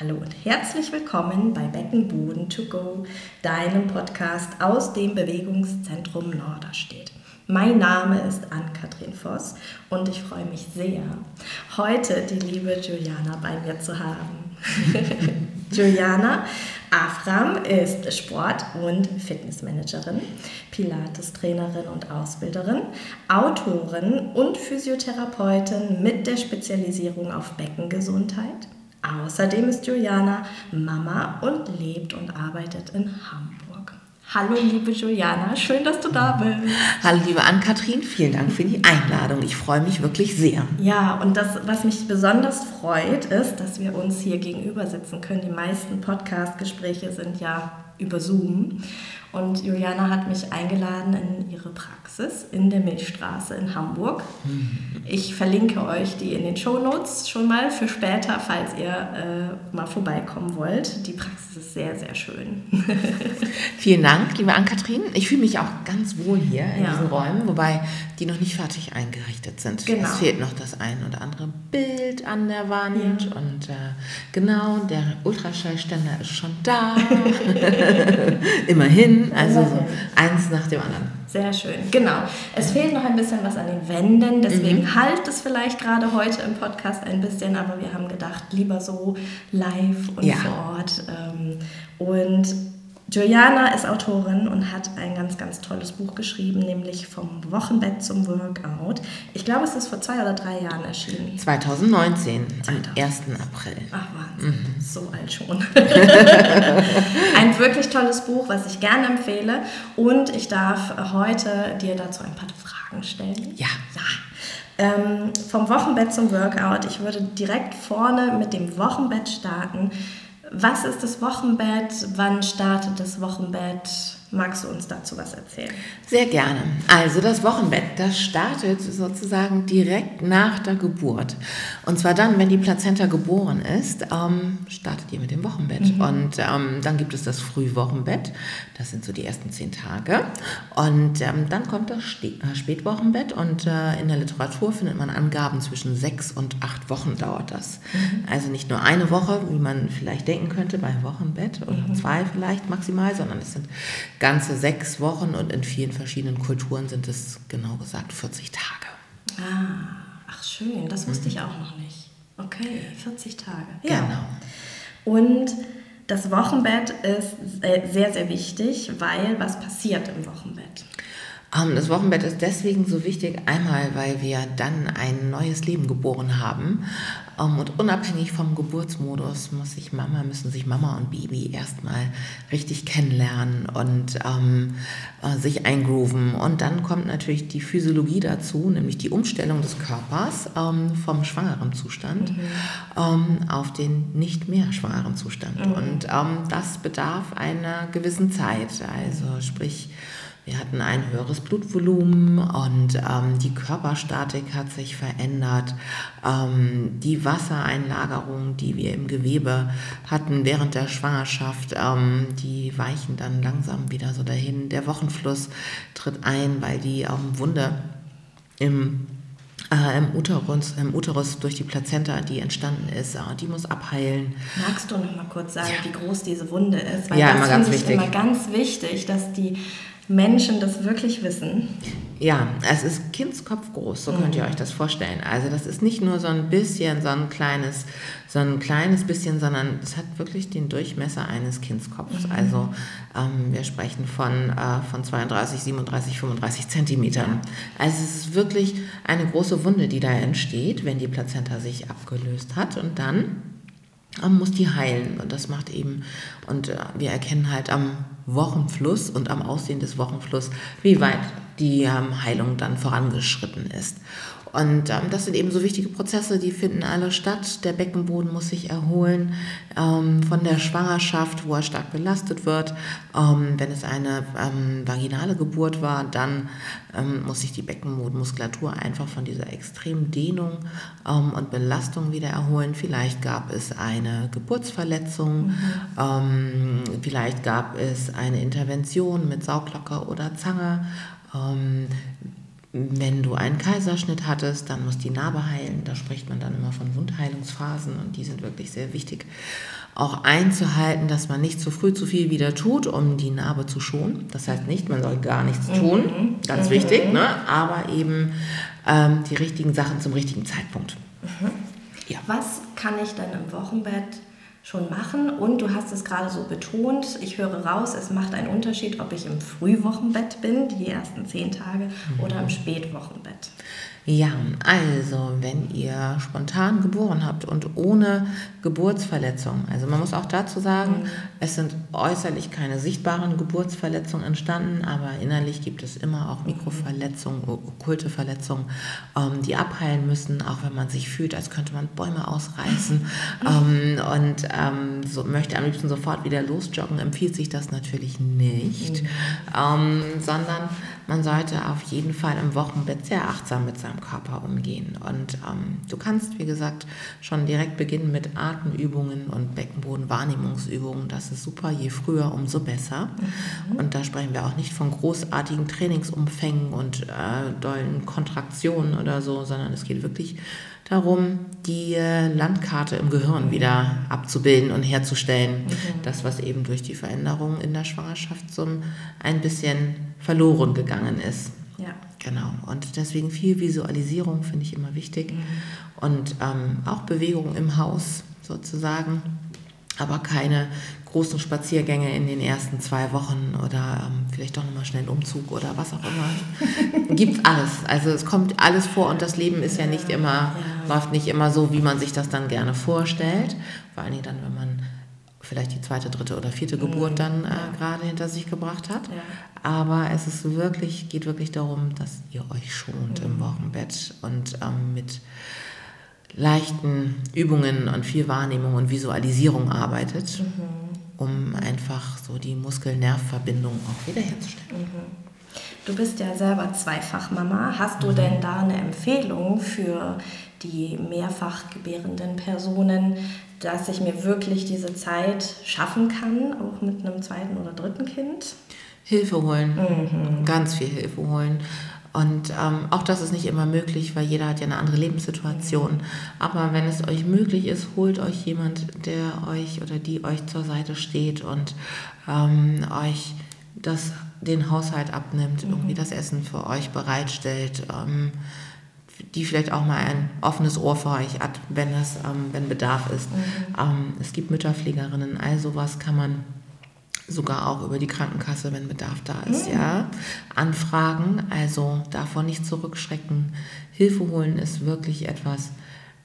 Hallo und herzlich willkommen bei Beckenboden to go, deinem Podcast aus dem Bewegungszentrum Norderstedt. Mein Name ist Ann-Kathrin Voss und ich freue mich sehr, heute die liebe Juliana bei mir zu haben. Juliana Afram ist Sport- und Fitnessmanagerin, Pilates-Trainerin und Ausbilderin, Autorin und Physiotherapeutin mit der Spezialisierung auf Beckengesundheit Außerdem ist Juliana Mama und lebt und arbeitet in Hamburg. Hallo liebe Juliana, schön, dass du da bist. Hallo liebe Ann-Kathrin, vielen Dank für die Einladung. Ich freue mich wirklich sehr. Ja, und das, was mich besonders freut, ist, dass wir uns hier gegenüber sitzen können. Die meisten Podcast-Gespräche sind ja über Zoom. Und Juliana hat mich eingeladen in ihre Praxis in der Milchstraße in Hamburg. Ich verlinke euch die in den Show Notes schon mal für später, falls ihr äh, mal vorbeikommen wollt. Die Praxis ist sehr, sehr schön. Vielen Dank, liebe Ann-Kathrin. Ich fühle mich auch ganz wohl hier in ja. diesen Räumen, wobei die noch nicht fertig eingerichtet sind. Genau. Es fehlt noch das ein oder andere Bild an der Wand. Ja. Und äh, genau, der Ultraschallständer ist schon da. Immerhin. Also so eins nach dem anderen. Sehr schön, genau. Es fehlt noch ein bisschen was an den Wänden, deswegen mhm. halt es vielleicht gerade heute im Podcast ein bisschen, aber wir haben gedacht, lieber so live und ja. vor Ort. Ähm, und Juliana ist Autorin und hat ein ganz, ganz tolles Buch geschrieben, nämlich vom Wochenbett zum Workout. Ich glaube, es ist vor zwei oder drei Jahren erschienen. 2019, 2000. am 1. April. Ach, Wahnsinn, mhm. so alt schon. ein wirklich tolles Buch, was ich gerne empfehle. Und ich darf heute dir dazu ein paar Fragen stellen. Ja. Ja. Ähm, vom Wochenbett zum Workout. Ich würde direkt vorne mit dem Wochenbett starten. Was ist das Wochenbett? Wann startet das Wochenbett? Magst du uns dazu was erzählen? Sehr gerne. Also das Wochenbett, das startet sozusagen direkt nach der Geburt. Und zwar dann, wenn die Plazenta geboren ist, ähm, startet ihr mit dem Wochenbett. Mhm. Und ähm, dann gibt es das Frühwochenbett. Das sind so die ersten zehn Tage. Und ähm, dann kommt das äh, Spätwochenbett. Und äh, in der Literatur findet man Angaben zwischen sechs und acht Wochen dauert das. Mhm. Also nicht nur eine Woche, wie man vielleicht denken könnte beim Wochenbett oder mhm. zwei vielleicht maximal, sondern es sind ganze sechs Wochen und in vielen verschiedenen Kulturen sind es genau gesagt 40 Tage. Ah, ach schön, das wusste mhm. ich auch noch nicht. Okay, 40 Tage. Ja. Genau. Und das Wochenbett ist äh, sehr, sehr wichtig, weil was passiert im Wochenbett? Ähm, das Wochenbett ist deswegen so wichtig, einmal weil wir dann ein neues Leben geboren haben ähm, und unabhängig vom Geburtsmodus muss sich Mama, müssen sich Mama und Baby erstmal richtig kennenlernen und ähm, äh, sich eingrooven. Und dann kommt natürlich die Physiologie dazu, nämlich die Umstellung des Körpers ähm, vom schwangeren Zustand mhm. auf den nicht mehr schwangeren Zustand. Mhm. Und das bedarf einer gewissen Zeit. Also sprich, wir hatten ein höheres Blutvolumen und ähm, die Körperstatik hat sich verändert. Ähm, die Wassereinlagerung, die wir im Gewebe hatten während der Schwangerschaft, ähm, die weichen dann langsam wieder so dahin. Der Wochenfluss tritt ein, weil die ähm, Wunde im äh, im, Uterus, im Uterus durch die Plazenta, die entstanden ist, äh, die muss abheilen. Magst du noch mal kurz sagen, ja. wie groß diese Wunde ist? Weil ja, das finde ich immer ganz wichtig, dass die Menschen das wirklich wissen? Ja, es ist Kindskopf groß, so könnt ihr mhm. euch das vorstellen. Also das ist nicht nur so ein bisschen, so ein kleines, so ein kleines bisschen, sondern es hat wirklich den Durchmesser eines Kindskopfs. Mhm. Also ähm, wir sprechen von, äh, von 32, 37, 35 Zentimetern. Also es ist wirklich eine große Wunde, die da entsteht, wenn die Plazenta sich abgelöst hat und dann ähm, muss die heilen. Und das macht eben, und äh, wir erkennen halt am Wochenfluss und am Aussehen des Wochenflusses, wie weit die ähm, Heilung dann vorangeschritten ist. Und ähm, das sind eben so wichtige Prozesse, die finden alle statt. Der Beckenboden muss sich erholen ähm, von der Schwangerschaft, wo er stark belastet wird. Ähm, wenn es eine ähm, vaginale Geburt war, dann ähm, muss sich die Beckenbodenmuskulatur einfach von dieser extremen Dehnung ähm, und Belastung wieder erholen. Vielleicht gab es eine Geburtsverletzung, mhm. vielleicht gab es eine Intervention mit Sauglocke oder Zange wenn du einen Kaiserschnitt hattest, dann muss die Narbe heilen. Da spricht man dann immer von Wundheilungsphasen und die sind wirklich sehr wichtig. Auch einzuhalten, dass man nicht zu früh zu viel wieder tut, um die Narbe zu schonen. Das heißt nicht, man soll gar nichts tun, mhm. ganz mhm. wichtig, ne? aber eben ähm, die richtigen Sachen zum richtigen Zeitpunkt. Mhm. Ja. Was kann ich denn im Wochenbett schon machen. Und du hast es gerade so betont, ich höre raus, es macht einen Unterschied, ob ich im Frühwochenbett bin, die ersten zehn Tage, mhm. oder im Spätwochenbett. Ja, also wenn ihr spontan geboren habt und ohne Geburtsverletzung, also man muss auch dazu sagen, mhm. es sind äußerlich keine sichtbaren Geburtsverletzungen entstanden, aber innerlich gibt es immer auch Mikroverletzungen, okkulte Verletzungen, ähm, die abheilen müssen, auch wenn man sich fühlt, als könnte man Bäume ausreißen ähm, und ähm, so, möchte am liebsten sofort wieder losjoggen, empfiehlt sich das natürlich nicht, mhm. Ähm, sondern man sollte auf jeden Fall im Wochenbett sehr achtsam mit seinem Körper umgehen. Und ähm, du kannst, wie gesagt, schon direkt beginnen mit Atemübungen und Beckenbodenwahrnehmungsübungen. Das ist super. Je früher, umso besser. Mhm. Und da sprechen wir auch nicht von großartigen Trainingsumfängen und äh, dollen Kontraktionen oder so, sondern es geht wirklich darum, die äh, Landkarte im Gehirn wieder abzubilden und herzustellen. Mhm. Das, was eben durch die Veränderung in der Schwangerschaft so ein bisschen verloren gegangen ist. Ja. Genau. Und deswegen viel Visualisierung finde ich immer wichtig. Mhm. Und ähm, auch Bewegung im Haus sozusagen. Aber keine großen Spaziergänge in den ersten zwei Wochen oder ähm, vielleicht doch nochmal schnell einen Umzug oder was auch immer. Gibt alles. Also es kommt alles vor und das Leben ist ja nicht immer, ja. läuft nicht immer so, wie man sich das dann gerne vorstellt. Vor allen Dingen dann, wenn man vielleicht die zweite, dritte oder vierte mhm. Geburt dann äh, gerade hinter sich gebracht hat. Ja. Aber es ist wirklich, geht wirklich darum, dass ihr euch schont mhm. im Wochenbett und ähm, mit leichten Übungen und viel Wahrnehmung und Visualisierung arbeitet, mhm. Um einfach so die Muskel-Nerv-Verbindung auch wiederherzustellen. Mhm. Du bist ja selber Zweifachmama. Hast du mhm. denn da eine Empfehlung für die mehrfach gebärenden Personen, dass ich mir wirklich diese Zeit schaffen kann, auch mit einem zweiten oder dritten Kind? Hilfe holen, mhm. ganz viel Hilfe holen. Und ähm, auch das ist nicht immer möglich, weil jeder hat ja eine andere Lebenssituation. Aber wenn es euch möglich ist, holt euch jemand, der euch oder die euch zur Seite steht und ähm, euch das, den Haushalt abnimmt, mhm. irgendwie das Essen für euch bereitstellt. Ähm, die vielleicht auch mal ein offenes Ohr für euch hat, wenn, das, ähm, wenn Bedarf ist. Mhm. Ähm, es gibt Mütterpflegerinnen, all sowas kann man sogar auch über die Krankenkasse, wenn Bedarf da ist, mhm. ja, anfragen. Also davon nicht zurückschrecken. Hilfe holen ist wirklich etwas,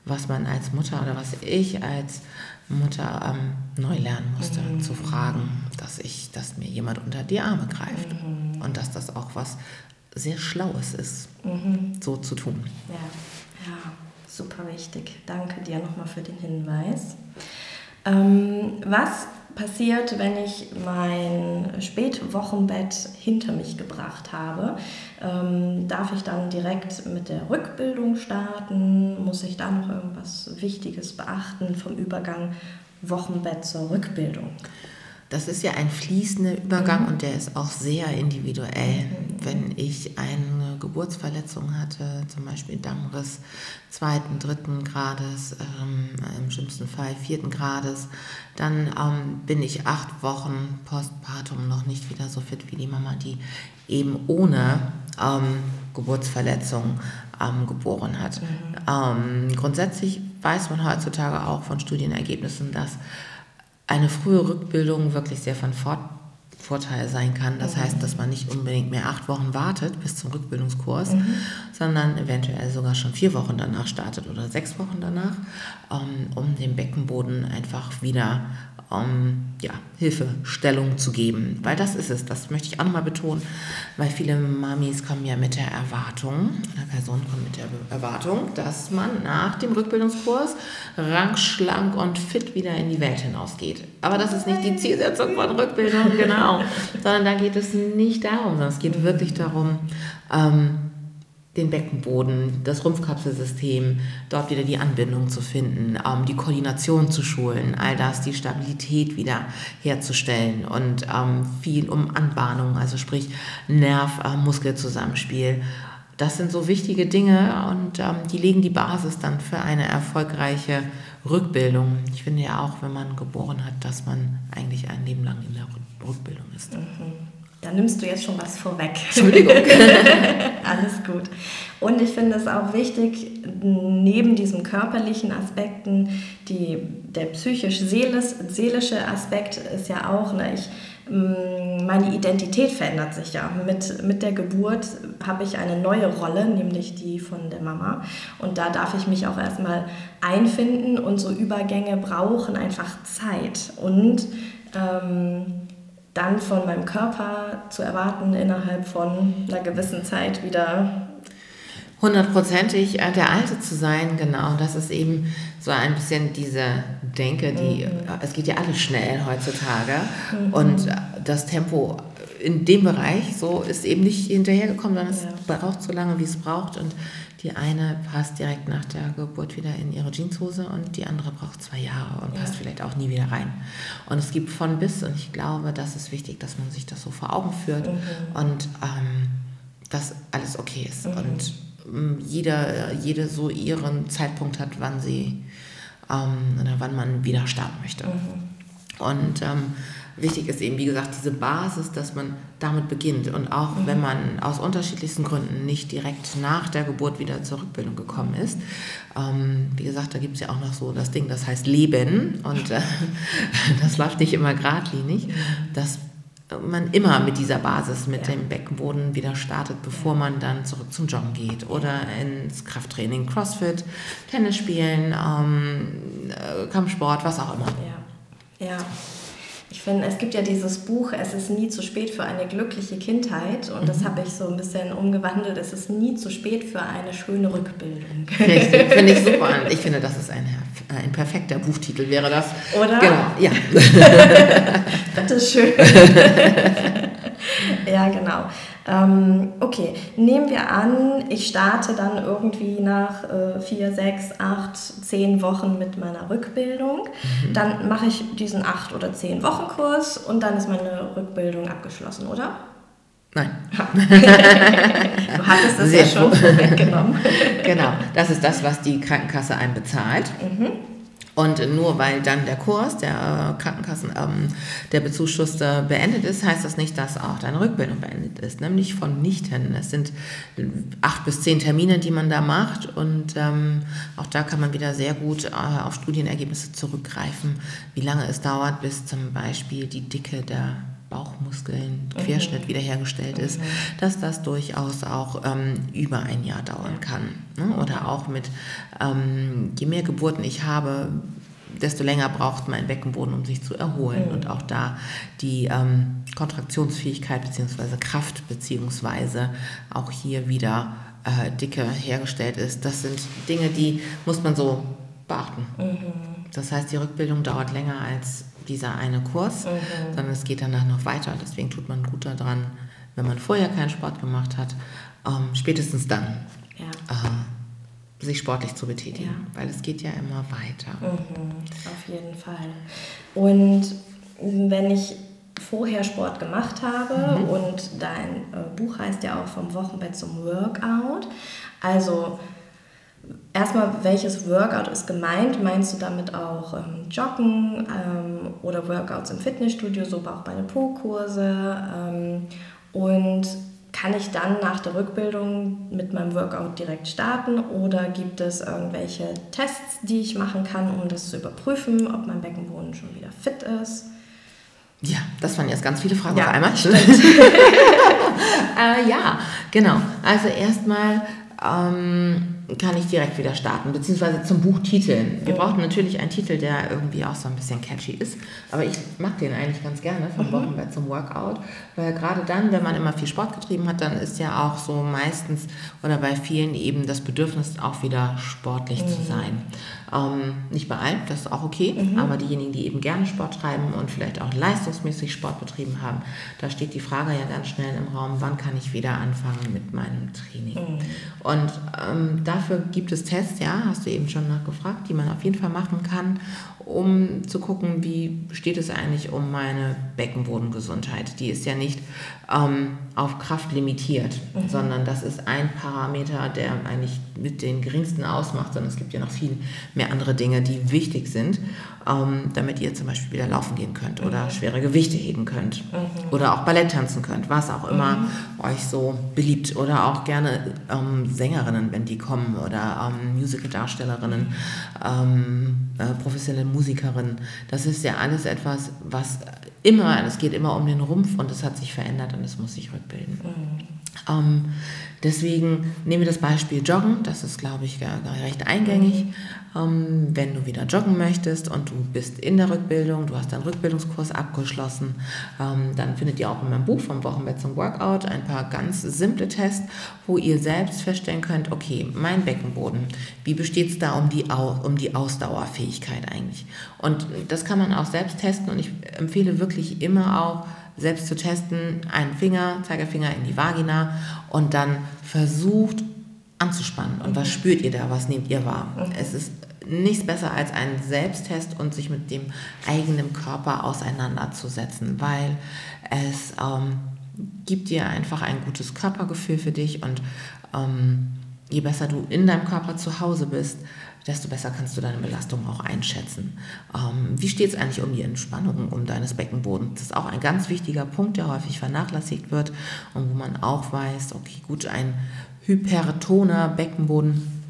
was man als Mutter oder was ich als Mutter ähm, neu lernen musste, mhm. zu fragen, dass ich, dass mir jemand unter die Arme greift mhm. und dass das auch was sehr Schlaues ist, mhm. so zu tun. Ja. ja, super wichtig. Danke dir nochmal für den Hinweis. Ähm, was passiert, wenn ich mein Spätwochenbett hinter mich gebracht habe? Ähm, darf ich dann direkt mit der Rückbildung starten? Muss ich da noch irgendwas Wichtiges beachten vom Übergang Wochenbett zur Rückbildung? Das ist ja ein fließender Übergang mhm. und der ist auch sehr individuell. Mhm. Wenn ich eine Geburtsverletzung hatte, zum Beispiel Dammriss zweiten, dritten Grades, ähm, im schlimmsten Fall vierten Grades, dann ähm, bin ich acht Wochen postpartum noch nicht wieder so fit wie die Mama, die eben ohne ähm, Geburtsverletzung ähm, geboren hat. Mhm. Ähm, grundsätzlich weiß man heutzutage auch von Studienergebnissen, dass eine frühe Rückbildung wirklich sehr von Fort Vorteil sein kann. Das mhm. heißt, dass man nicht unbedingt mehr acht Wochen wartet bis zum Rückbildungskurs, mhm. sondern eventuell sogar schon vier Wochen danach startet oder sechs Wochen danach, ähm, um dem Beckenboden einfach wieder um ja, Hilfestellung zu geben. Weil das ist es, das möchte ich auch nochmal betonen, weil viele Mamis kommen ja mit der Erwartung, eine Person kommt mit der Erwartung, dass man nach dem Rückbildungskurs rank, schlank und fit wieder in die Welt hinausgeht. Aber das ist nicht die Zielsetzung von Rückbildung, genau, sondern da geht es nicht darum, sondern es geht wirklich darum, ähm, den Beckenboden, das Rumpfkapselsystem, dort wieder die Anbindung zu finden, ähm, die Koordination zu schulen, all das, die Stabilität wieder herzustellen und ähm, viel um Anbahnung, also sprich Nerv-Muskelzusammenspiel. das sind so wichtige Dinge und ähm, die legen die Basis dann für eine erfolgreiche Rückbildung. Ich finde ja auch, wenn man geboren hat, dass man eigentlich ein Leben lang in der Rückbildung ist. Mhm. Da nimmst du jetzt schon was vorweg. Entschuldigung. Alles gut. Und ich finde es auch wichtig, neben diesen körperlichen Aspekten, die, der psychisch-seelische Aspekt ist ja auch, ne, ich, mm, meine Identität verändert sich ja. Mit, mit der Geburt habe ich eine neue Rolle, nämlich die von der Mama. Und da darf ich mich auch erstmal einfinden und so Übergänge brauchen einfach Zeit. Und ähm, dann von meinem Körper zu erwarten, innerhalb von einer gewissen Zeit wieder hundertprozentig äh, der Alte zu sein, genau. Das ist eben so ein bisschen diese Denke, die, mhm. es geht ja alles schnell heutzutage mhm. und das Tempo in dem Bereich so ist eben nicht hinterhergekommen, sondern es ja. braucht so lange, wie es braucht und die eine passt direkt nach der Geburt wieder in ihre Jeanshose und die andere braucht zwei Jahre und ja. passt vielleicht auch nie wieder rein. Und es gibt von bis und ich glaube, das ist wichtig, dass man sich das so vor Augen führt mhm. und ähm, dass alles okay ist mhm. und ähm, jeder, jede so ihren Zeitpunkt hat, wann sie ähm, oder wann man wieder starten möchte. Mhm. Und ähm, wichtig ist eben, wie gesagt, diese Basis, dass man damit beginnt. Und auch mhm. wenn man aus unterschiedlichsten Gründen nicht direkt nach der Geburt wieder zur Rückbildung gekommen ist. Ähm, wie gesagt, da gibt es ja auch noch so das Ding, das heißt Leben. Und äh, das läuft nicht immer geradlinig. Das man immer mit dieser Basis, mit ja. dem Beckenboden wieder startet, bevor man dann zurück zum Joggen geht oder ins Krafttraining, Crossfit, Tennis spielen, ähm, äh, Kampfsport, was auch immer. Ja. ja. Ich finde, es gibt ja dieses Buch, Es ist nie zu spät für eine glückliche Kindheit. Und mhm. das habe ich so ein bisschen umgewandelt. Es ist nie zu spät für eine schöne Rückbildung. Richtig, finde ich super. Ich finde, das ist ein, ein perfekter Buchtitel, wäre das. Oder? Genau, ja. das ist schön. ja, genau. Ähm, okay, nehmen wir an, ich starte dann irgendwie nach äh, vier, sechs, acht, zehn Wochen mit meiner Rückbildung. Mhm. Dann mache ich diesen acht oder zehn Wochen Kurs und dann ist meine Rückbildung abgeschlossen, oder? Nein. du hattest es ja schon vorweggenommen. genau, das ist das, was die Krankenkasse einem bezahlt. Mhm. Und nur weil dann der Kurs der äh, Krankenkassen, ähm, der Bezuschusste beendet ist, heißt das nicht, dass auch deine Rückbildung beendet ist. Nämlich von nichten. Es sind acht bis zehn Termine, die man da macht. Und ähm, auch da kann man wieder sehr gut äh, auf Studienergebnisse zurückgreifen, wie lange es dauert, bis zum Beispiel die Dicke der Bauchmuskeln, mhm. Querschnitt wiederhergestellt ist, mhm. dass das durchaus auch ähm, über ein Jahr dauern kann. Ne? Oder auch mit, ähm, je mehr Geburten ich habe, desto länger braucht mein Beckenboden, um sich zu erholen. Mhm. Und auch da die ähm, Kontraktionsfähigkeit bzw. Kraft bzw. auch hier wieder äh, Dicke hergestellt ist. Das sind Dinge, die muss man so beachten. Mhm. Das heißt, die Rückbildung dauert länger als dieser eine Kurs, mhm. sondern es geht danach noch weiter. Deswegen tut man gut daran, wenn man vorher keinen Sport gemacht hat, ähm, spätestens dann ja. äh, sich sportlich zu betätigen, ja. weil es geht ja immer weiter. Mhm, auf jeden Fall. Und wenn ich vorher Sport gemacht habe mhm. und dein äh, Buch heißt ja auch vom Wochenbett zum Workout, also Erstmal, welches Workout ist gemeint? Meinst du damit auch ähm, Joggen ähm, oder Workouts im Fitnessstudio, so auch bei den Po-Kurse? Ähm, und kann ich dann nach der Rückbildung mit meinem Workout direkt starten oder gibt es irgendwelche Tests, die ich machen kann, um das zu überprüfen, ob mein Beckenboden schon wieder fit ist? Ja, das waren jetzt ganz viele Fragen ja, auf einmal. Äh, ja, genau. Also erstmal ähm, kann ich direkt wieder starten, beziehungsweise zum Buchtiteln. Wir brauchen natürlich einen Titel, der irgendwie auch so ein bisschen catchy ist, aber ich mag den eigentlich ganz gerne, vom mhm. Wochenbett zum Workout, weil gerade dann, wenn man immer viel Sport getrieben hat, dann ist ja auch so meistens oder bei vielen eben das Bedürfnis, auch wieder sportlich mhm. zu sein. Ähm, nicht bei allen, das ist auch okay, mhm. aber diejenigen, die eben gerne Sport treiben und vielleicht auch leistungsmäßig Sport betrieben haben, da steht die Frage ja ganz schnell im Raum, wann kann ich wieder anfangen mit meinem Training? Mhm. Und ähm, da dafür gibt es Tests, ja, hast du eben schon nachgefragt, die man auf jeden Fall machen kann, um zu gucken, wie steht es eigentlich um meine Beckenbodengesundheit. Die ist ja nicht ähm, auf Kraft limitiert, mhm. sondern das ist ein Parameter, der eigentlich mit den geringsten ausmacht, sondern es gibt ja noch viel mehr andere Dinge, die wichtig sind, ähm, damit ihr zum Beispiel wieder laufen gehen könnt oder mhm. schwere Gewichte heben könnt mhm. oder auch Ballett tanzen könnt, was auch immer mhm. euch so beliebt oder auch gerne ähm, Sängerinnen, wenn die kommen oder ähm, Musical-Darstellerinnen, ähm, äh, professionelle Musikerinnen. Das ist ja alles etwas, was immer, es geht immer um den Rumpf und es hat sich verändert und es muss sich rückbilden. Mhm. Ähm, deswegen nehmen wir das Beispiel Joggen, das ist, glaube ich, recht eingängig. Ähm, wenn du wieder joggen möchtest und du bist in der Rückbildung, du hast deinen Rückbildungskurs abgeschlossen, ähm, dann findet ihr auch in meinem Buch vom Wochenbett zum Workout ein paar ganz simple Tests, wo ihr selbst feststellen könnt, okay, mein Beckenboden, wie besteht es da um die, um die Ausdauerfähigkeit eigentlich? Und das kann man auch selbst testen und ich empfehle wirklich immer auch, selbst zu testen, einen Finger, Zeigefinger in die Vagina und dann versucht anzuspannen. Und was spürt ihr da? Was nehmt ihr wahr? Es ist nichts besser als ein Selbsttest und sich mit dem eigenen Körper auseinanderzusetzen, weil es ähm, gibt dir einfach ein gutes Körpergefühl für dich und ähm, je besser du in deinem Körper zu Hause bist, desto besser kannst du deine Belastung auch einschätzen. Ähm, wie steht es eigentlich um die Entspannung um deines Beckenbodens? Das ist auch ein ganz wichtiger Punkt, der häufig vernachlässigt wird und wo man auch weiß, okay, gut, ein hypertoner Beckenboden,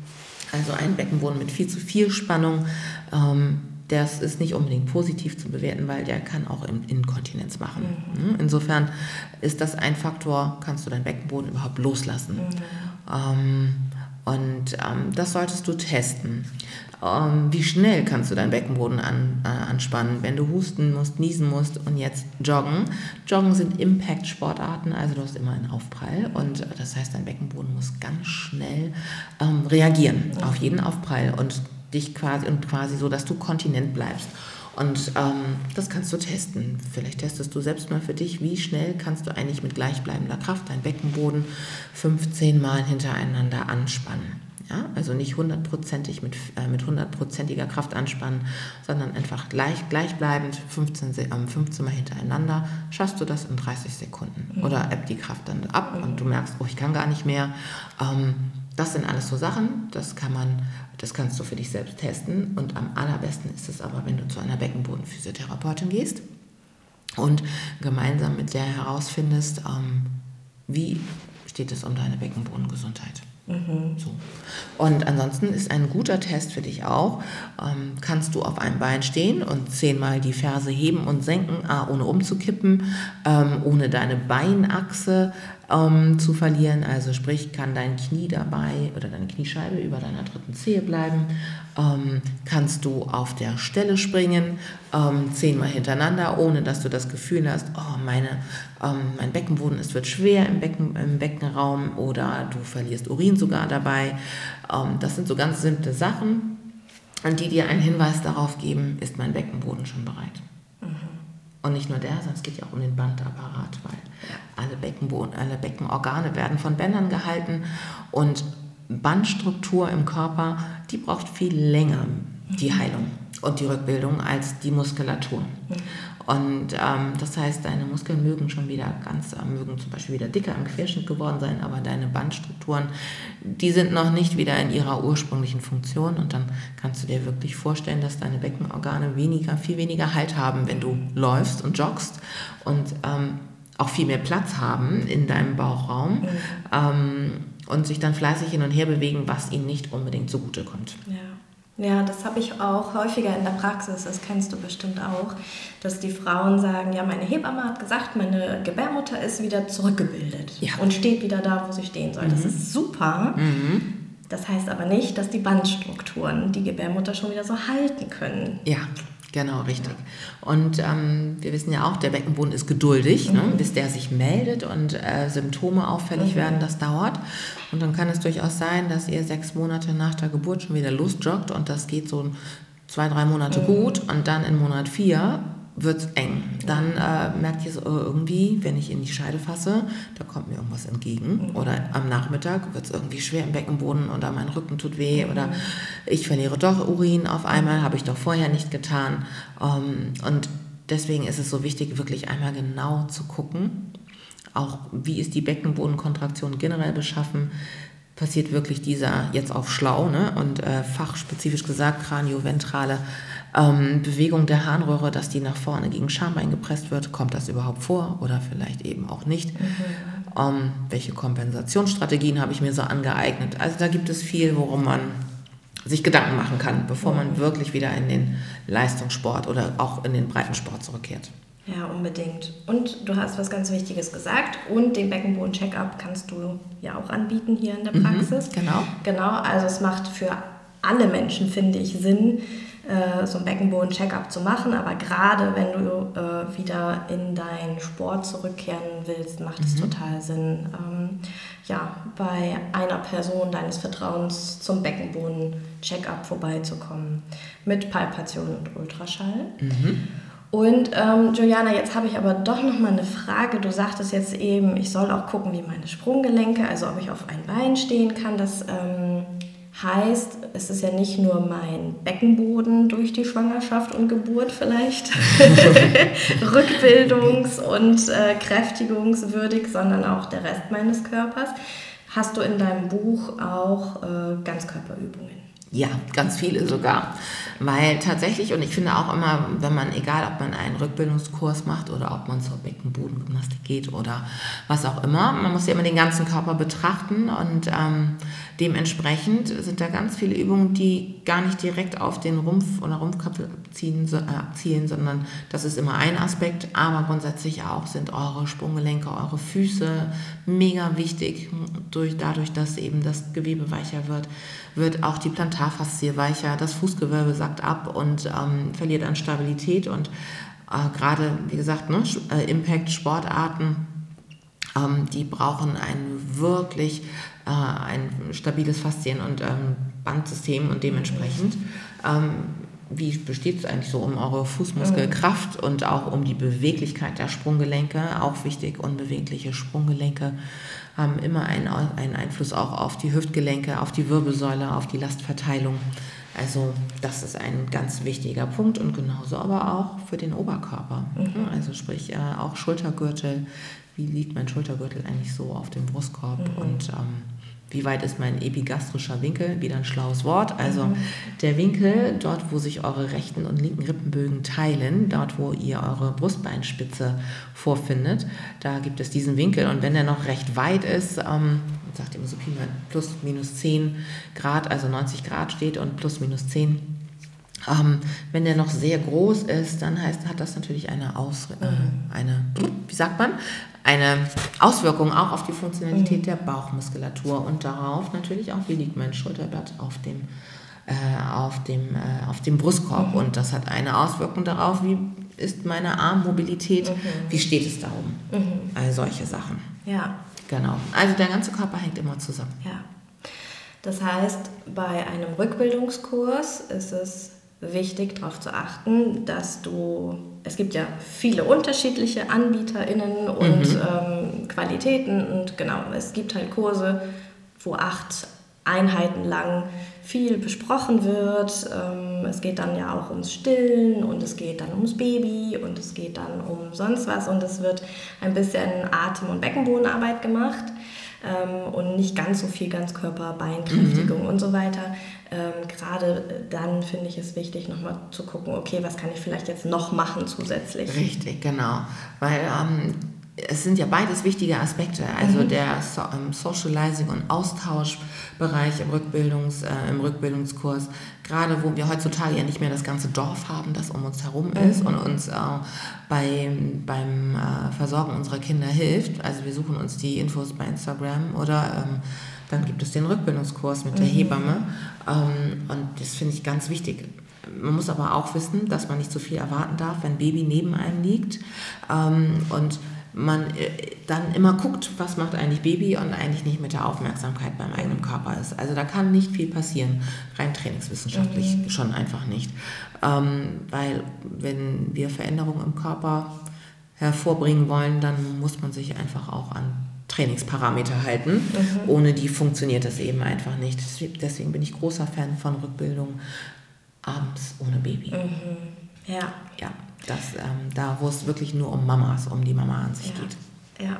also ein Beckenboden mit viel zu viel Spannung, ähm, das ist nicht unbedingt positiv zu bewerten, weil der kann auch Inkontinenz machen. Mhm. Insofern ist das ein Faktor, kannst du deinen Beckenboden überhaupt loslassen. Mhm. Ähm, und ähm, das solltest du testen. Ähm, wie schnell kannst du deinen Beckenboden an, äh, anspannen, wenn du husten musst, niesen musst und jetzt joggen. Joggen sind Impact-Sportarten, also du hast immer einen Aufprall und äh, das heißt, dein Beckenboden muss ganz schnell ähm, reagieren auf jeden Aufprall und dich quasi und quasi so, dass du kontinent bleibst. Und ähm, das kannst du testen. Vielleicht testest du selbst mal für dich, wie schnell kannst du eigentlich mit gleichbleibender Kraft deinen Beckenboden 15 Mal hintereinander anspannen. Ja, also nicht hundertprozentig mit, äh, mit hundertprozentiger Kraft anspannen, sondern einfach gleich, gleichbleibend 15, äh, 15 Mal hintereinander. Schaffst du das in 30 Sekunden mhm. oder ebbt die Kraft dann ab und du merkst, oh, ich kann gar nicht mehr. Ähm, das sind alles so Sachen, das kann man, das kannst du für dich selbst testen. Und am allerbesten ist es aber, wenn du zu einer Beckenbodenphysiotherapeutin gehst und gemeinsam mit der herausfindest, ähm, wie steht es um deine Beckenbodengesundheit. Mhm. So. Und ansonsten ist ein guter Test für dich auch, ähm, kannst du auf einem Bein stehen und zehnmal die Ferse heben und senken, ah, ohne umzukippen, ähm, ohne deine Beinachse ähm, zu verlieren. Also sprich, kann dein Knie dabei oder deine Kniescheibe über deiner dritten Zehe bleiben. Ähm, kannst du auf der Stelle springen, ähm, zehnmal hintereinander, ohne dass du das Gefühl hast, oh, meine, ähm, mein Beckenboden, es wird schwer im, Becken, im Beckenraum oder du verlierst Urin sogar dabei. Ähm, das sind so ganz simple Sachen, die dir einen Hinweis darauf geben, ist mein Beckenboden schon bereit. Und nicht nur der, sondern es geht ja auch um den Bandapparat, weil alle, Beckenboden, alle Beckenorgane werden von Bändern gehalten. Und Bandstruktur im Körper, die braucht viel länger, die Heilung und die Rückbildung, als die Muskulatur. Und ähm, das heißt, deine Muskeln mögen schon wieder ganz, äh, mögen zum Beispiel wieder dicker im Querschnitt geworden sein, aber deine Bandstrukturen, die sind noch nicht wieder in ihrer ursprünglichen Funktion. Und dann kannst du dir wirklich vorstellen, dass deine Beckenorgane weniger, viel weniger Halt haben, wenn du läufst und joggst und ähm, auch viel mehr Platz haben in deinem Bauchraum. Mhm. Ähm, und sich dann fleißig hin und her bewegen, was ihnen nicht unbedingt zugutekommt. Ja. Ja, das habe ich auch häufiger in der Praxis, das kennst du bestimmt auch, dass die Frauen sagen, ja, meine Hebamme hat gesagt, meine Gebärmutter ist wieder zurückgebildet ja. und steht wieder da, wo sie stehen soll. Mhm. Das ist super. Mhm. Das heißt aber nicht, dass die Bandstrukturen die Gebärmutter schon wieder so halten können. Ja, Genau, richtig. Und ähm, wir wissen ja auch, der Beckenboden ist geduldig, ne? mhm. ne, bis der sich meldet und äh, Symptome auffällig mhm. werden, das dauert. Und dann kann es durchaus sein, dass ihr sechs Monate nach der Geburt schon wieder losjoggt und das geht so zwei, drei Monate mhm. gut und dann in Monat vier wird es eng. Dann äh, merkt ihr so, oh, irgendwie, wenn ich in die Scheide fasse, da kommt mir irgendwas entgegen. Oder am Nachmittag wird es irgendwie schwer im Beckenboden oder mein Rücken tut weh oder ich verliere doch Urin auf einmal, habe ich doch vorher nicht getan. Ähm, und deswegen ist es so wichtig, wirklich einmal genau zu gucken, auch wie ist die Beckenbodenkontraktion generell beschaffen, passiert wirklich dieser jetzt auf schlau ne? und äh, fachspezifisch gesagt kranioventrale ähm, Bewegung der Harnröhre, dass die nach vorne gegen Schambein gepresst wird. Kommt das überhaupt vor oder vielleicht eben auch nicht? Mhm. Ähm, welche Kompensationsstrategien habe ich mir so angeeignet? Also da gibt es viel, worum man sich Gedanken machen kann, bevor man wirklich wieder in den Leistungssport oder auch in den Breitensport zurückkehrt. Ja, unbedingt. Und du hast was ganz Wichtiges gesagt. Und den Beckenboden-Check-up kannst du ja auch anbieten hier in der mhm, Praxis. Mhm, genau. Genau, also es macht für alle Menschen, finde ich, Sinn, äh, so ein Beckenboden-Check-up zu machen. Aber gerade wenn du äh, wieder in deinen Sport zurückkehren willst, macht mhm. es total Sinn, ähm, ja, bei einer Person deines Vertrauens zum Beckenboden-Check-up vorbeizukommen. Mit Palpation und Ultraschall. Mhm. Und ähm, Juliana, jetzt habe ich aber doch noch mal eine Frage. Du sagtest jetzt eben, ich soll auch gucken, wie meine Sprunggelenke, also ob ich auf ein Bein stehen kann. Das ähm, Heißt, es ist ja nicht nur mein Beckenboden durch die Schwangerschaft und Geburt vielleicht rückbildungs- und äh, kräftigungswürdig, sondern auch der Rest meines Körpers. Hast du in deinem Buch auch äh, Ganzkörperübungen? Ja, ganz viele sogar. Weil tatsächlich, und ich finde auch immer, wenn man, egal ob man einen Rückbildungskurs macht oder ob man zur Beckenbodengymnastik geht oder was auch immer, man muss ja immer den ganzen Körper betrachten und ähm, dementsprechend sind da ganz viele Übungen, die gar nicht direkt auf den Rumpf oder Rumpfkapsel abziehen, äh, abzielen, sondern das ist immer ein Aspekt, aber grundsätzlich auch sind eure Sprunggelenke, eure Füße mega wichtig, durch, dadurch, dass eben das Gewebe weicher wird wird auch die Plantarfaszie weicher, das Fußgewölbe sackt ab und ähm, verliert an Stabilität und äh, gerade, wie gesagt, ne, äh, Impact-Sportarten, ähm, die brauchen ein wirklich äh, ein stabiles Faszien- und ähm, Bandsystem und dementsprechend ähm, wie besteht es eigentlich so um eure Fußmuskelkraft und auch um die Beweglichkeit der Sprunggelenke, auch wichtig, unbewegliche Sprunggelenke haben immer einen, einen Einfluss auch auf die Hüftgelenke, auf die Wirbelsäule, auf die Lastverteilung. Also das ist ein ganz wichtiger Punkt und genauso aber auch für den Oberkörper. Mhm. Also sprich äh, auch Schultergürtel. Wie liegt mein Schultergürtel eigentlich so auf dem Brustkorb? Mhm. Und ähm, wie weit ist mein epigastrischer Winkel? Wieder ein schlaues Wort. Also mhm. der Winkel, dort wo sich eure rechten und linken Rippenbögen teilen, dort wo ihr eure Brustbeinspitze vorfindet, da gibt es diesen Winkel. Und wenn der noch recht weit ist, ähm, sagt immer so plus minus 10 Grad, also 90 Grad steht und plus minus 10 ähm, wenn der noch sehr groß ist, dann heißt, hat das natürlich eine, Aus, äh, mhm. eine, wie sagt man, eine Auswirkung auch auf die Funktionalität mhm. der Bauchmuskulatur und darauf natürlich auch, wie liegt mein Schulterblatt auf dem, äh, auf dem, äh, auf dem Brustkorb. Mhm. Und das hat eine Auswirkung darauf, wie ist meine Armmobilität, mhm. wie steht es da oben. Mhm. All solche Sachen. Ja. Genau. Also der ganze Körper hängt immer zusammen. Ja. Das heißt, bei einem Rückbildungskurs ist es wichtig darauf zu achten, dass du, es gibt ja viele unterschiedliche AnbieterInnen und mhm. ähm, Qualitäten und genau, es gibt halt Kurse, wo acht Einheiten lang viel besprochen wird. Ähm, es geht dann ja auch ums Stillen und es geht dann ums Baby und es geht dann um sonst was und es wird ein bisschen Atem- und Beckenbodenarbeit gemacht ähm, und nicht ganz so viel Ganzkörper, Beinkräftigung mhm. und so weiter. Ähm, Gerade dann finde ich es wichtig, nochmal zu gucken, okay, was kann ich vielleicht jetzt noch machen zusätzlich. Richtig, genau. Weil ähm, es sind ja beides wichtige Aspekte, also mhm. der so, um, Socializing und Austauschbereich im, Rückbildungs, äh, im Rückbildungskurs, gerade wo wir heutzutage ja nicht mehr das ganze Dorf haben, das um uns herum ist mhm. und uns äh, bei, beim äh, Versorgen unserer Kinder hilft. Also wir suchen uns die Infos bei Instagram oder ähm, dann gibt es den Rückbildungskurs mit der mhm. Hebamme ähm, und das finde ich ganz wichtig. Man muss aber auch wissen, dass man nicht zu viel erwarten darf, wenn Baby neben einem liegt ähm, und man äh, dann immer guckt, was macht eigentlich Baby und eigentlich nicht mit der Aufmerksamkeit beim eigenen Körper ist. Also da kann nicht viel passieren, rein trainingswissenschaftlich mhm. schon einfach nicht. Ähm, weil wenn wir Veränderungen im Körper hervorbringen wollen, dann muss man sich einfach auch an Trainingsparameter halten. Mhm. Ohne die funktioniert das eben einfach nicht. Deswegen bin ich großer Fan von Rückbildung abends ohne Baby. Mhm. Ja. Ja, das, ähm, da wo es wirklich nur um Mamas, um die Mama an sich ja. geht. Ja.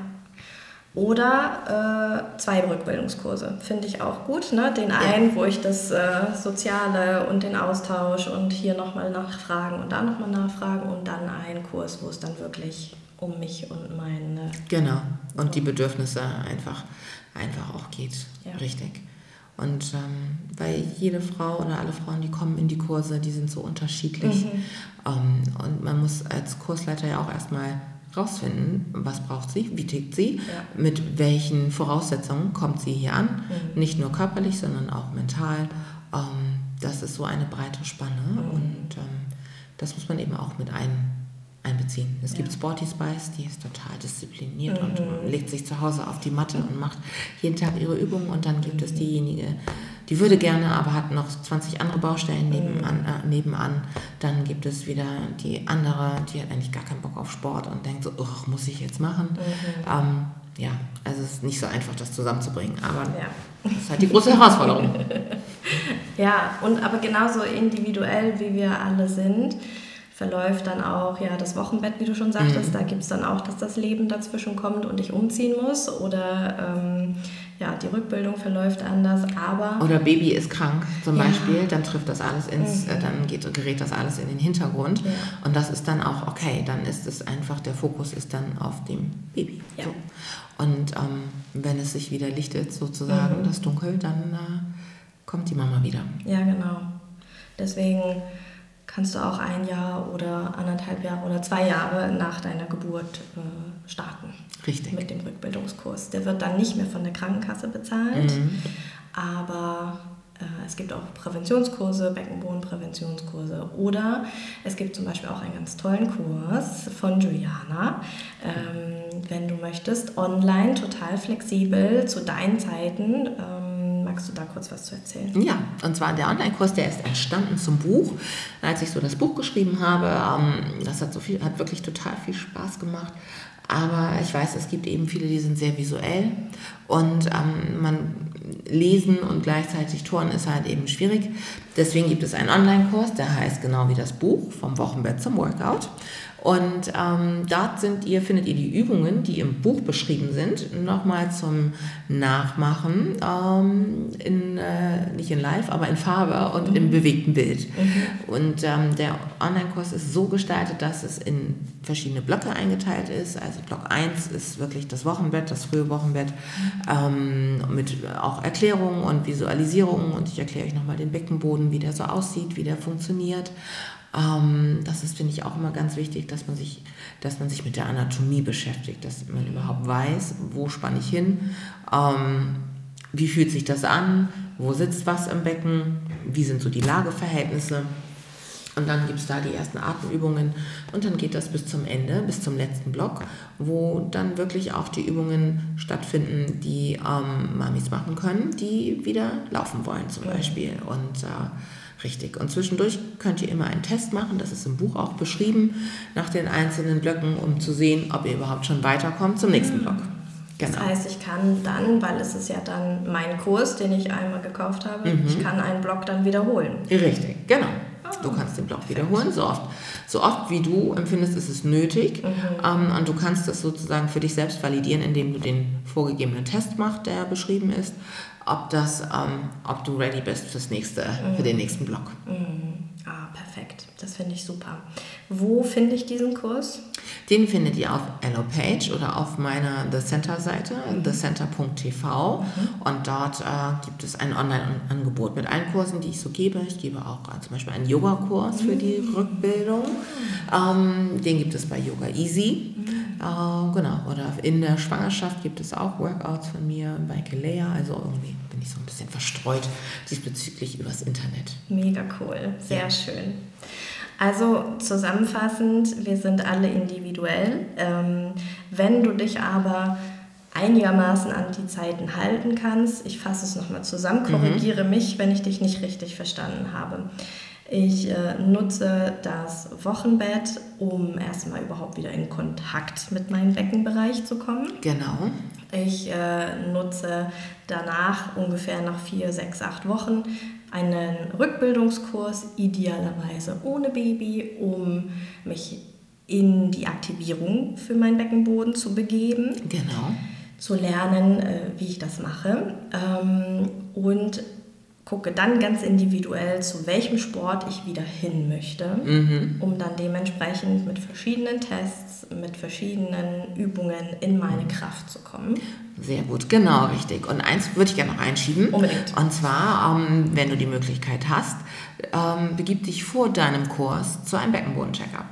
Oder äh, zwei Rückbildungskurse, finde ich auch gut. Ne? Den einen, ja. wo ich das äh, Soziale und den Austausch und hier nochmal nachfragen und da nochmal nachfragen und dann einen Kurs, wo es dann wirklich um mich und meine. Genau, und die Bedürfnisse einfach, einfach auch geht. Ja. Richtig. Und ähm, weil jede Frau oder alle Frauen, die kommen in die Kurse, die sind so unterschiedlich. Mhm. Ähm, und man muss als Kursleiter ja auch erstmal rausfinden, was braucht sie, wie tickt sie, ja. mit welchen Voraussetzungen kommt sie hier an. Mhm. Nicht nur körperlich, sondern auch mental. Ähm, das ist so eine breite Spanne mhm. und ähm, das muss man eben auch mit ein, einbeziehen. Es ja. gibt Sporty Spice, die ist total diszipliniert mhm. und legt sich zu Hause auf die Matte und macht jeden Tag ihre Übungen und dann gibt es diejenige, die würde gerne, aber hat noch 20 andere Baustellen nebenan. Mhm. Äh, nebenan. Dann gibt es wieder die andere, die hat eigentlich gar keinen Bock auf Sport und denkt so, muss ich jetzt machen. Mhm. Ähm, ja, also es ist nicht so einfach, das zusammenzubringen, aber ja. das ist halt die große Herausforderung. ja, und aber genauso individuell, wie wir alle sind, verläuft dann auch ja das Wochenbett, wie du schon sagtest. Mhm. Da gibt es dann auch, dass das Leben dazwischen kommt und ich umziehen muss oder ähm, ja, die Rückbildung verläuft anders, aber... Oder Baby ist krank zum ja. Beispiel, dann trifft das alles ins, mhm. äh, dann geht, gerät das alles in den Hintergrund ja. und das ist dann auch okay, dann ist es einfach, der Fokus ist dann auf dem Baby. Ja. So. Und ähm, wenn es sich wieder lichtet sozusagen, mhm. das Dunkel, dann äh, kommt die Mama wieder. Ja, genau. Deswegen kannst du auch ein Jahr oder anderthalb Jahre oder zwei Jahre nach deiner Geburt äh, starten. Richtig. Mit dem Rückbildungskurs. Der wird dann nicht mehr von der Krankenkasse bezahlt, mhm. aber äh, es gibt auch Präventionskurse, Beckenbodenpräventionskurse oder es gibt zum Beispiel auch einen ganz tollen Kurs von Juliana, ähm, wenn du möchtest, online, total flexibel zu deinen Zeiten. Ähm, Magst du da kurz was zu erzählen? Ja, und zwar der Online-Kurs, der ist entstanden zum Buch. Als ich so das Buch geschrieben habe, ähm, das hat, so viel, hat wirklich total viel Spaß gemacht. Aber ich weiß, es gibt eben viele, die sind sehr visuell und ähm, man lesen und gleichzeitig touren ist halt eben schwierig. Deswegen gibt es einen Online-Kurs, der heißt genau wie das Buch, vom Wochenbett zum Workout. Und ähm, dort sind ihr, findet ihr die Übungen, die im Buch beschrieben sind, nochmal zum Nachmachen, ähm, in, äh, nicht in Live, aber in Farbe und mhm. im bewegten Bild. Mhm. Und ähm, der Online-Kurs ist so gestaltet, dass es in verschiedene Blöcke eingeteilt ist. Also Block 1 ist wirklich das Wochenbett, das frühe Wochenbett, ähm, mit auch Erklärungen und Visualisierungen. Und ich erkläre euch nochmal den Beckenboden, wie der so aussieht, wie der funktioniert. Ähm, das ist, finde ich, auch immer ganz wichtig, dass man, sich, dass man sich mit der Anatomie beschäftigt, dass man überhaupt weiß, wo spanne ich hin, ähm, wie fühlt sich das an, wo sitzt was im Becken, wie sind so die Lageverhältnisse. Und dann gibt es da die ersten Atemübungen und dann geht das bis zum Ende, bis zum letzten Block, wo dann wirklich auch die Übungen stattfinden, die ähm, Mamis machen können, die wieder laufen wollen zum Beispiel. Und äh, Richtig. Und zwischendurch könnt ihr immer einen Test machen, das ist im Buch auch beschrieben, nach den einzelnen Blöcken, um zu sehen, ob ihr überhaupt schon weiterkommt zum nächsten Block. Genau. Das heißt, ich kann dann, weil es ist ja dann mein Kurs, den ich einmal gekauft habe, mhm. ich kann einen Block dann wiederholen. Richtig, genau. Du kannst den Block wiederholen, so oft, so oft wie du empfindest, ist es nötig. Mhm. Ähm, und du kannst das sozusagen für dich selbst validieren, indem du den vorgegebenen Test machst, der beschrieben ist ob, das, ähm, ob du ready bist fürs nächste, mhm. für den nächsten Block. Mhm. Ah, perfekt. Das finde ich super. Wo finde ich diesen Kurs? Den findet ihr auf EloPage oder auf meiner The Center Seite, mhm. thecenter.tv. Mhm. Und dort äh, gibt es ein Online-Angebot mit allen Kursen, die ich so gebe. Ich gebe auch äh, zum Beispiel einen Yoga-Kurs für die mhm. Rückbildung. Ähm, den gibt es bei Yoga Easy. Mhm. Äh, genau, oder in der Schwangerschaft gibt es auch Workouts von mir bei Kelea. Also irgendwie bin ich so ein bisschen verstreut diesbezüglich übers Internet. Mega cool, sehr ja. schön. Also zusammenfassend, wir sind alle individuell. Ähm, wenn du dich aber einigermaßen an die Zeiten halten kannst, ich fasse es nochmal zusammen, mhm. korrigiere mhm. mich, wenn ich dich nicht richtig verstanden habe. Ich äh, nutze das Wochenbett, um erstmal überhaupt wieder in Kontakt mit meinem Beckenbereich zu kommen. Genau. Ich äh, nutze danach ungefähr nach vier, sechs, acht Wochen einen Rückbildungskurs, idealerweise ohne Baby, um mich in die Aktivierung für meinen Beckenboden zu begeben. Genau. Zu lernen, äh, wie ich das mache. Ähm, und gucke dann ganz individuell, zu welchem Sport ich wieder hin möchte, mhm. um dann dementsprechend mit verschiedenen Tests, mit verschiedenen Übungen in meine Kraft zu kommen. Sehr gut, genau richtig. Und eins würde ich gerne noch einschieben. Unbedingt. Und zwar, ähm, wenn du die Möglichkeit hast, ähm, begib dich vor deinem Kurs zu einem Beckenboden-Checkup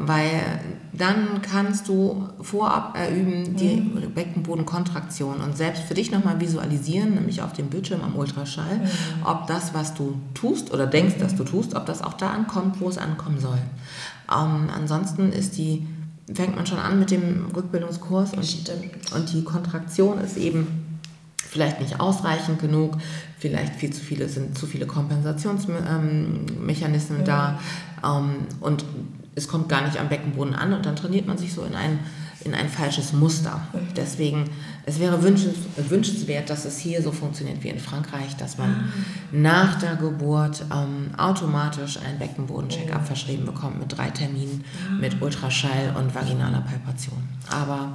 weil dann kannst du vorab erüben die mhm. Beckenbodenkontraktion und selbst für dich nochmal visualisieren, nämlich auf dem Bildschirm am Ultraschall, mhm. ob das, was du tust oder denkst, mhm. dass du tust, ob das auch da ankommt, wo es ankommen soll. Ähm, ansonsten ist die, fängt man schon an mit dem Rückbildungskurs und, und die Kontraktion ist eben vielleicht nicht ausreichend genug, vielleicht viel zu viele sind zu viele Kompensationsmechanismen ähm, da ähm, und es kommt gar nicht am Beckenboden an und dann trainiert man sich so in ein, in ein falsches Muster. Deswegen, es wäre wünschenswert, dass es hier so funktioniert wie in Frankreich, dass man ah. nach der Geburt ähm, automatisch ein Beckenboden-Check-up oh. verschrieben bekommt mit drei Terminen, ah. mit Ultraschall und vaginaler Palpation. Aber.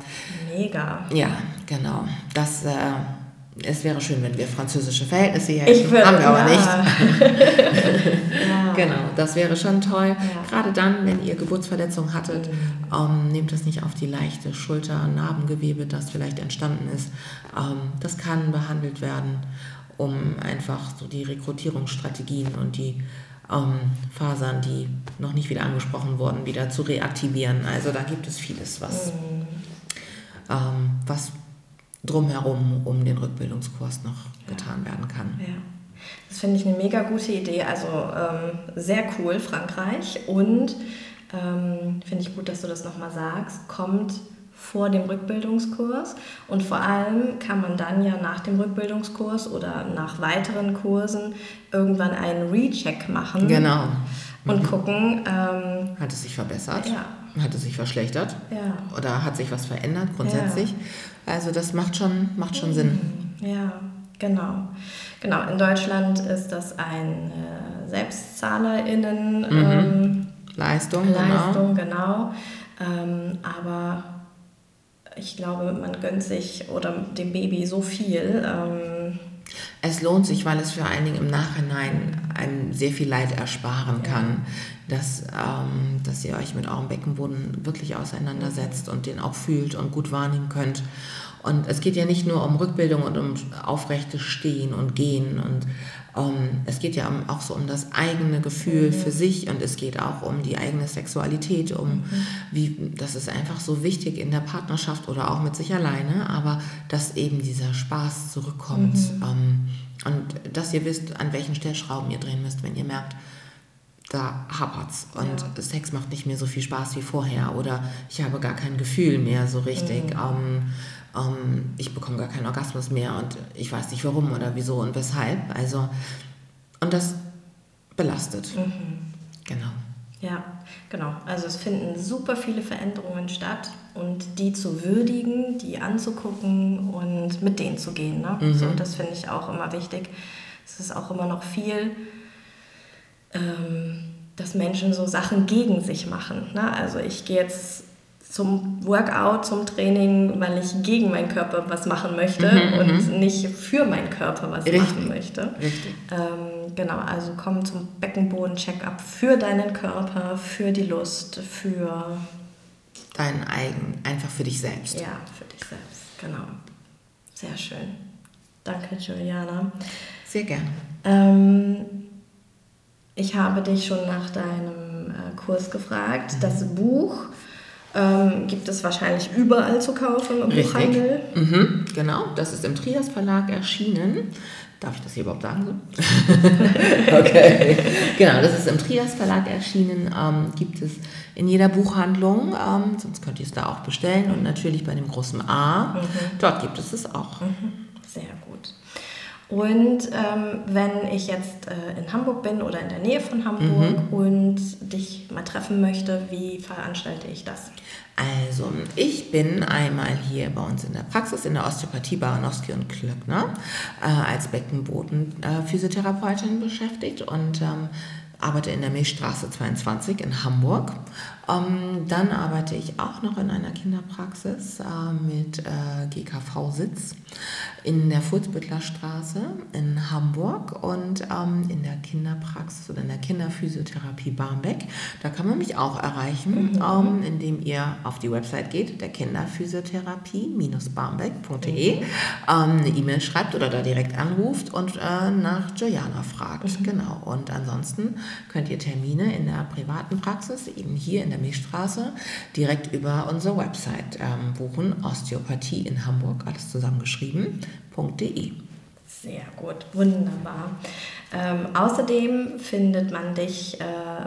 Mega. Ja, genau. Das. Äh, es wäre schön, wenn wir französische Verhältnisse hier hätten. Will, Haben wir aber ja. nicht. ja. Genau, das wäre schon toll. Ja. Gerade dann, wenn ihr Geburtsverletzungen hattet, mhm. ähm, nehmt das nicht auf die leichte Schulter, Narbengewebe, das vielleicht entstanden ist. Ähm, das kann behandelt werden, um einfach so die Rekrutierungsstrategien und die ähm, Fasern, die noch nicht wieder angesprochen wurden, wieder zu reaktivieren. Also da gibt es vieles, was, mhm. Ähm, was drumherum um den Rückbildungskurs noch getan werden kann. Ja. Das finde ich eine mega gute Idee. Also ähm, sehr cool, Frankreich. Und ähm, finde ich gut, dass du das nochmal sagst, kommt vor dem Rückbildungskurs. Und vor allem kann man dann ja nach dem Rückbildungskurs oder nach weiteren Kursen irgendwann einen Recheck machen. Genau. Und mhm. gucken. Ähm, hat es sich verbessert? Ja. Hat es sich verschlechtert? Ja. Oder hat sich was verändert grundsätzlich? Ja. Also das macht schon, macht schon Sinn. Mhm. Ja, genau. Genau, in Deutschland ist das ein äh, SelbstzahlerInnen mhm. ähm, Leistung, genau. Leistung, genau. genau. Ähm, aber ich glaube, man gönnt sich oder dem Baby so viel. Ähm, es lohnt sich, weil es für Dingen im Nachhinein einem sehr viel Leid ersparen kann. Dass, ähm, dass ihr euch mit eurem Beckenboden wirklich auseinandersetzt und den auch fühlt und gut wahrnehmen könnt. Und es geht ja nicht nur um Rückbildung und um aufrechtes Stehen und Gehen und ähm, es geht ja auch so um das eigene Gefühl mhm. für sich und es geht auch um die eigene Sexualität, um mhm. wie, das ist einfach so wichtig in der Partnerschaft oder auch mit sich alleine, aber dass eben dieser Spaß zurückkommt mhm. um, und dass ihr wisst, an welchen Stellschrauben ihr drehen müsst, wenn ihr merkt, da hapert's und ja. Sex macht nicht mehr so viel Spaß wie vorher oder ich habe gar kein Gefühl mehr so richtig. Mhm ähm, ich bekomme gar keinen Orgasmus mehr und ich weiß nicht warum oder wieso und weshalb. Also, und das belastet. Mhm. Genau. Ja, genau. Also es finden super viele Veränderungen statt und die zu würdigen, die anzugucken und mit denen zu gehen. Ne? Mhm. So, das finde ich auch immer wichtig. Es ist auch immer noch viel, ähm, dass Menschen so Sachen gegen sich machen. Ne? Also ich gehe jetzt zum Workout, zum Training, weil ich gegen meinen Körper was machen möchte mhm, und mhm. nicht für meinen Körper was Richtig. machen möchte. Richtig. Ähm, genau, also komm zum Beckenboden-Check-up für deinen Körper, für die Lust, für deinen eigen, einfach für dich selbst. Ja, für dich selbst, genau. Sehr schön. Danke, Juliana. Sehr gerne. Ähm, ich habe dich schon nach deinem äh, Kurs gefragt. Mhm. Das Buch Ähm, gibt es wahrscheinlich überall zu kaufen im Richtig. Buchhandel. Mhm, genau, das ist im Trias Verlag erschienen. Darf ich das hier überhaupt sagen? okay. Genau, das ist im Trias Verlag erschienen. Ähm, gibt es in jeder Buchhandlung, ähm, sonst könnt ihr es da auch bestellen. Und natürlich bei dem großen A. Dort gibt es es auch. Sehr gut. Und ähm, wenn ich jetzt äh, in Hamburg bin oder in der Nähe von Hamburg und dich mal treffen möchte, wie veranstalte ich das? Also, ich bin einmal hier bei uns in der Praxis in der Osteopathie Baranowski und Klöckner äh, als Beckenboden-Physiotherapeutin beschäftigt und ähm, arbeite in der Milchstraße 22 in Hamburg. Ähm, dann arbeite ich auch noch in einer Kinderpraxis äh, mit äh, GKV-Sitz in der Furzbüttler Straße in Hamburg und ähm, in der Kinderpraxis oder in der Kinderphysiotherapie Barmbek. Da kann man mich auch erreichen, ähm, indem ihr auf die Website geht, der Kinderphysiotherapie-barmbek.de, ähm, eine E-Mail schreibt oder da direkt anruft und äh, nach Joyana fragt. Genau. Und ansonsten könnt ihr Termine in der privaten Praxis, eben hier in der Milchstraße, direkt über unsere Website ähm, buchen. Osteopathie in Hamburg, alles zusammengeschrieben.de. Sehr gut, wunderbar. Ähm, außerdem findet man dich äh,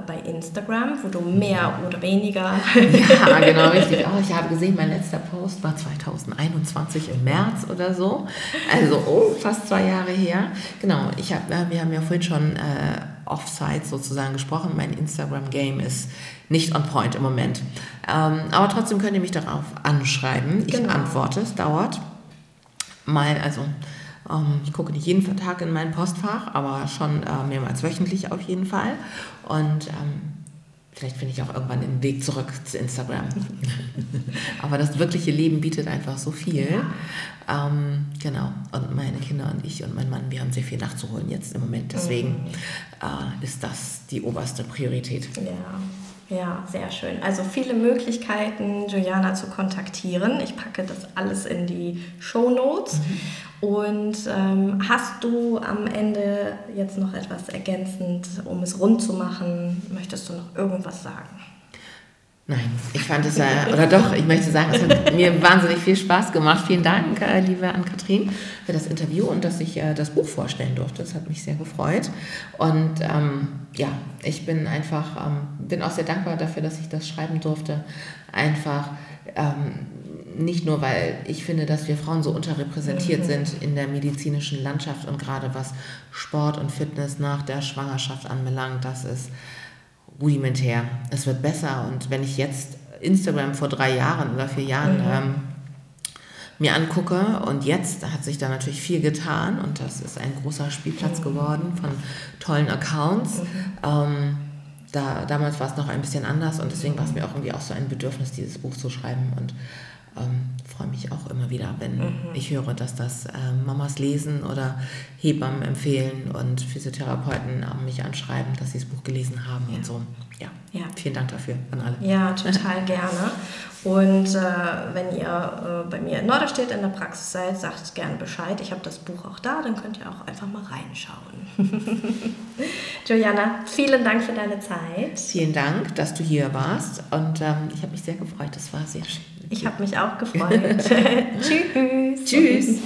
bei Instagram, wo du mehr oder weniger. Ja, genau, richtig. Oh, ich habe gesehen, mein letzter Post war 2021 im März oder so. Also oh, fast zwei Jahre her. Genau, ich hab, wir haben ja vorhin schon äh, Offside sozusagen gesprochen. Mein Instagram-Game ist nicht on point im Moment. Ähm, aber trotzdem könnt ihr mich darauf anschreiben. Ich Genau. antworte, es dauert. Mal, also ähm, ich gucke nicht jeden Tag in mein Postfach, aber schon äh, mehrmals wöchentlich auf jeden Fall. Und ähm, vielleicht finde ich auch irgendwann den Weg zurück zu Instagram. aber das wirkliche Leben bietet einfach so viel. Ähm, genau. Und meine Kinder und ich und mein Mann, wir haben sehr viel nachzuholen jetzt im Moment. Deswegen äh, ist das die oberste Priorität. Ja, ja, sehr schön. Also viele Möglichkeiten, Juliana zu kontaktieren. Ich packe das alles in die Show Notes. Und ähm, hast du am Ende jetzt noch etwas ergänzend, um es rund zu machen? Möchtest du noch irgendwas sagen? Nein, ich fand es, äh, oder doch, ich möchte sagen, es hat mir wahnsinnig viel Spaß gemacht. Vielen Dank, äh, liebe Ann-Kathrin, für das Interview und dass ich äh, das Buch vorstellen durfte. Das hat mich sehr gefreut. Und ähm, ja, ich bin einfach, ähm, bin auch sehr dankbar dafür, dass ich das schreiben durfte. Einfach ähm, nicht nur, weil ich finde, dass wir Frauen so unterrepräsentiert sind in der medizinischen Landschaft und gerade was Sport und Fitness nach der Schwangerschaft anbelangt, das ist rudimentär. Es wird besser und wenn ich jetzt Instagram vor drei Jahren oder vier Jahren ähm, mir angucke und jetzt hat sich da natürlich viel getan und das ist ein großer Spielplatz geworden von tollen Accounts. Ähm, da, damals war es noch ein bisschen anders und deswegen war es mir auch irgendwie auch so ein Bedürfnis, dieses Buch zu schreiben und ähm, freue mich auch immer wieder, wenn ich höre, dass das äh, Mamas lesen oder Hebammen empfehlen und Physiotherapeuten mich anschreiben, dass sie das Buch gelesen haben und so. Ja. Ja. vielen Dank dafür an alle. Ja, total gerne. Und äh, wenn ihr äh, bei mir in Norderstedt in der Praxis seid, sagt gerne Bescheid. Ich habe das Buch auch da, dann könnt ihr auch einfach mal reinschauen. Juliana, vielen Dank für deine Zeit. Vielen Dank, dass du hier warst und ähm, ich habe mich sehr gefreut. Das war sehr schön. Ich habe mich auch gefreut. Tschüss. Tschüss.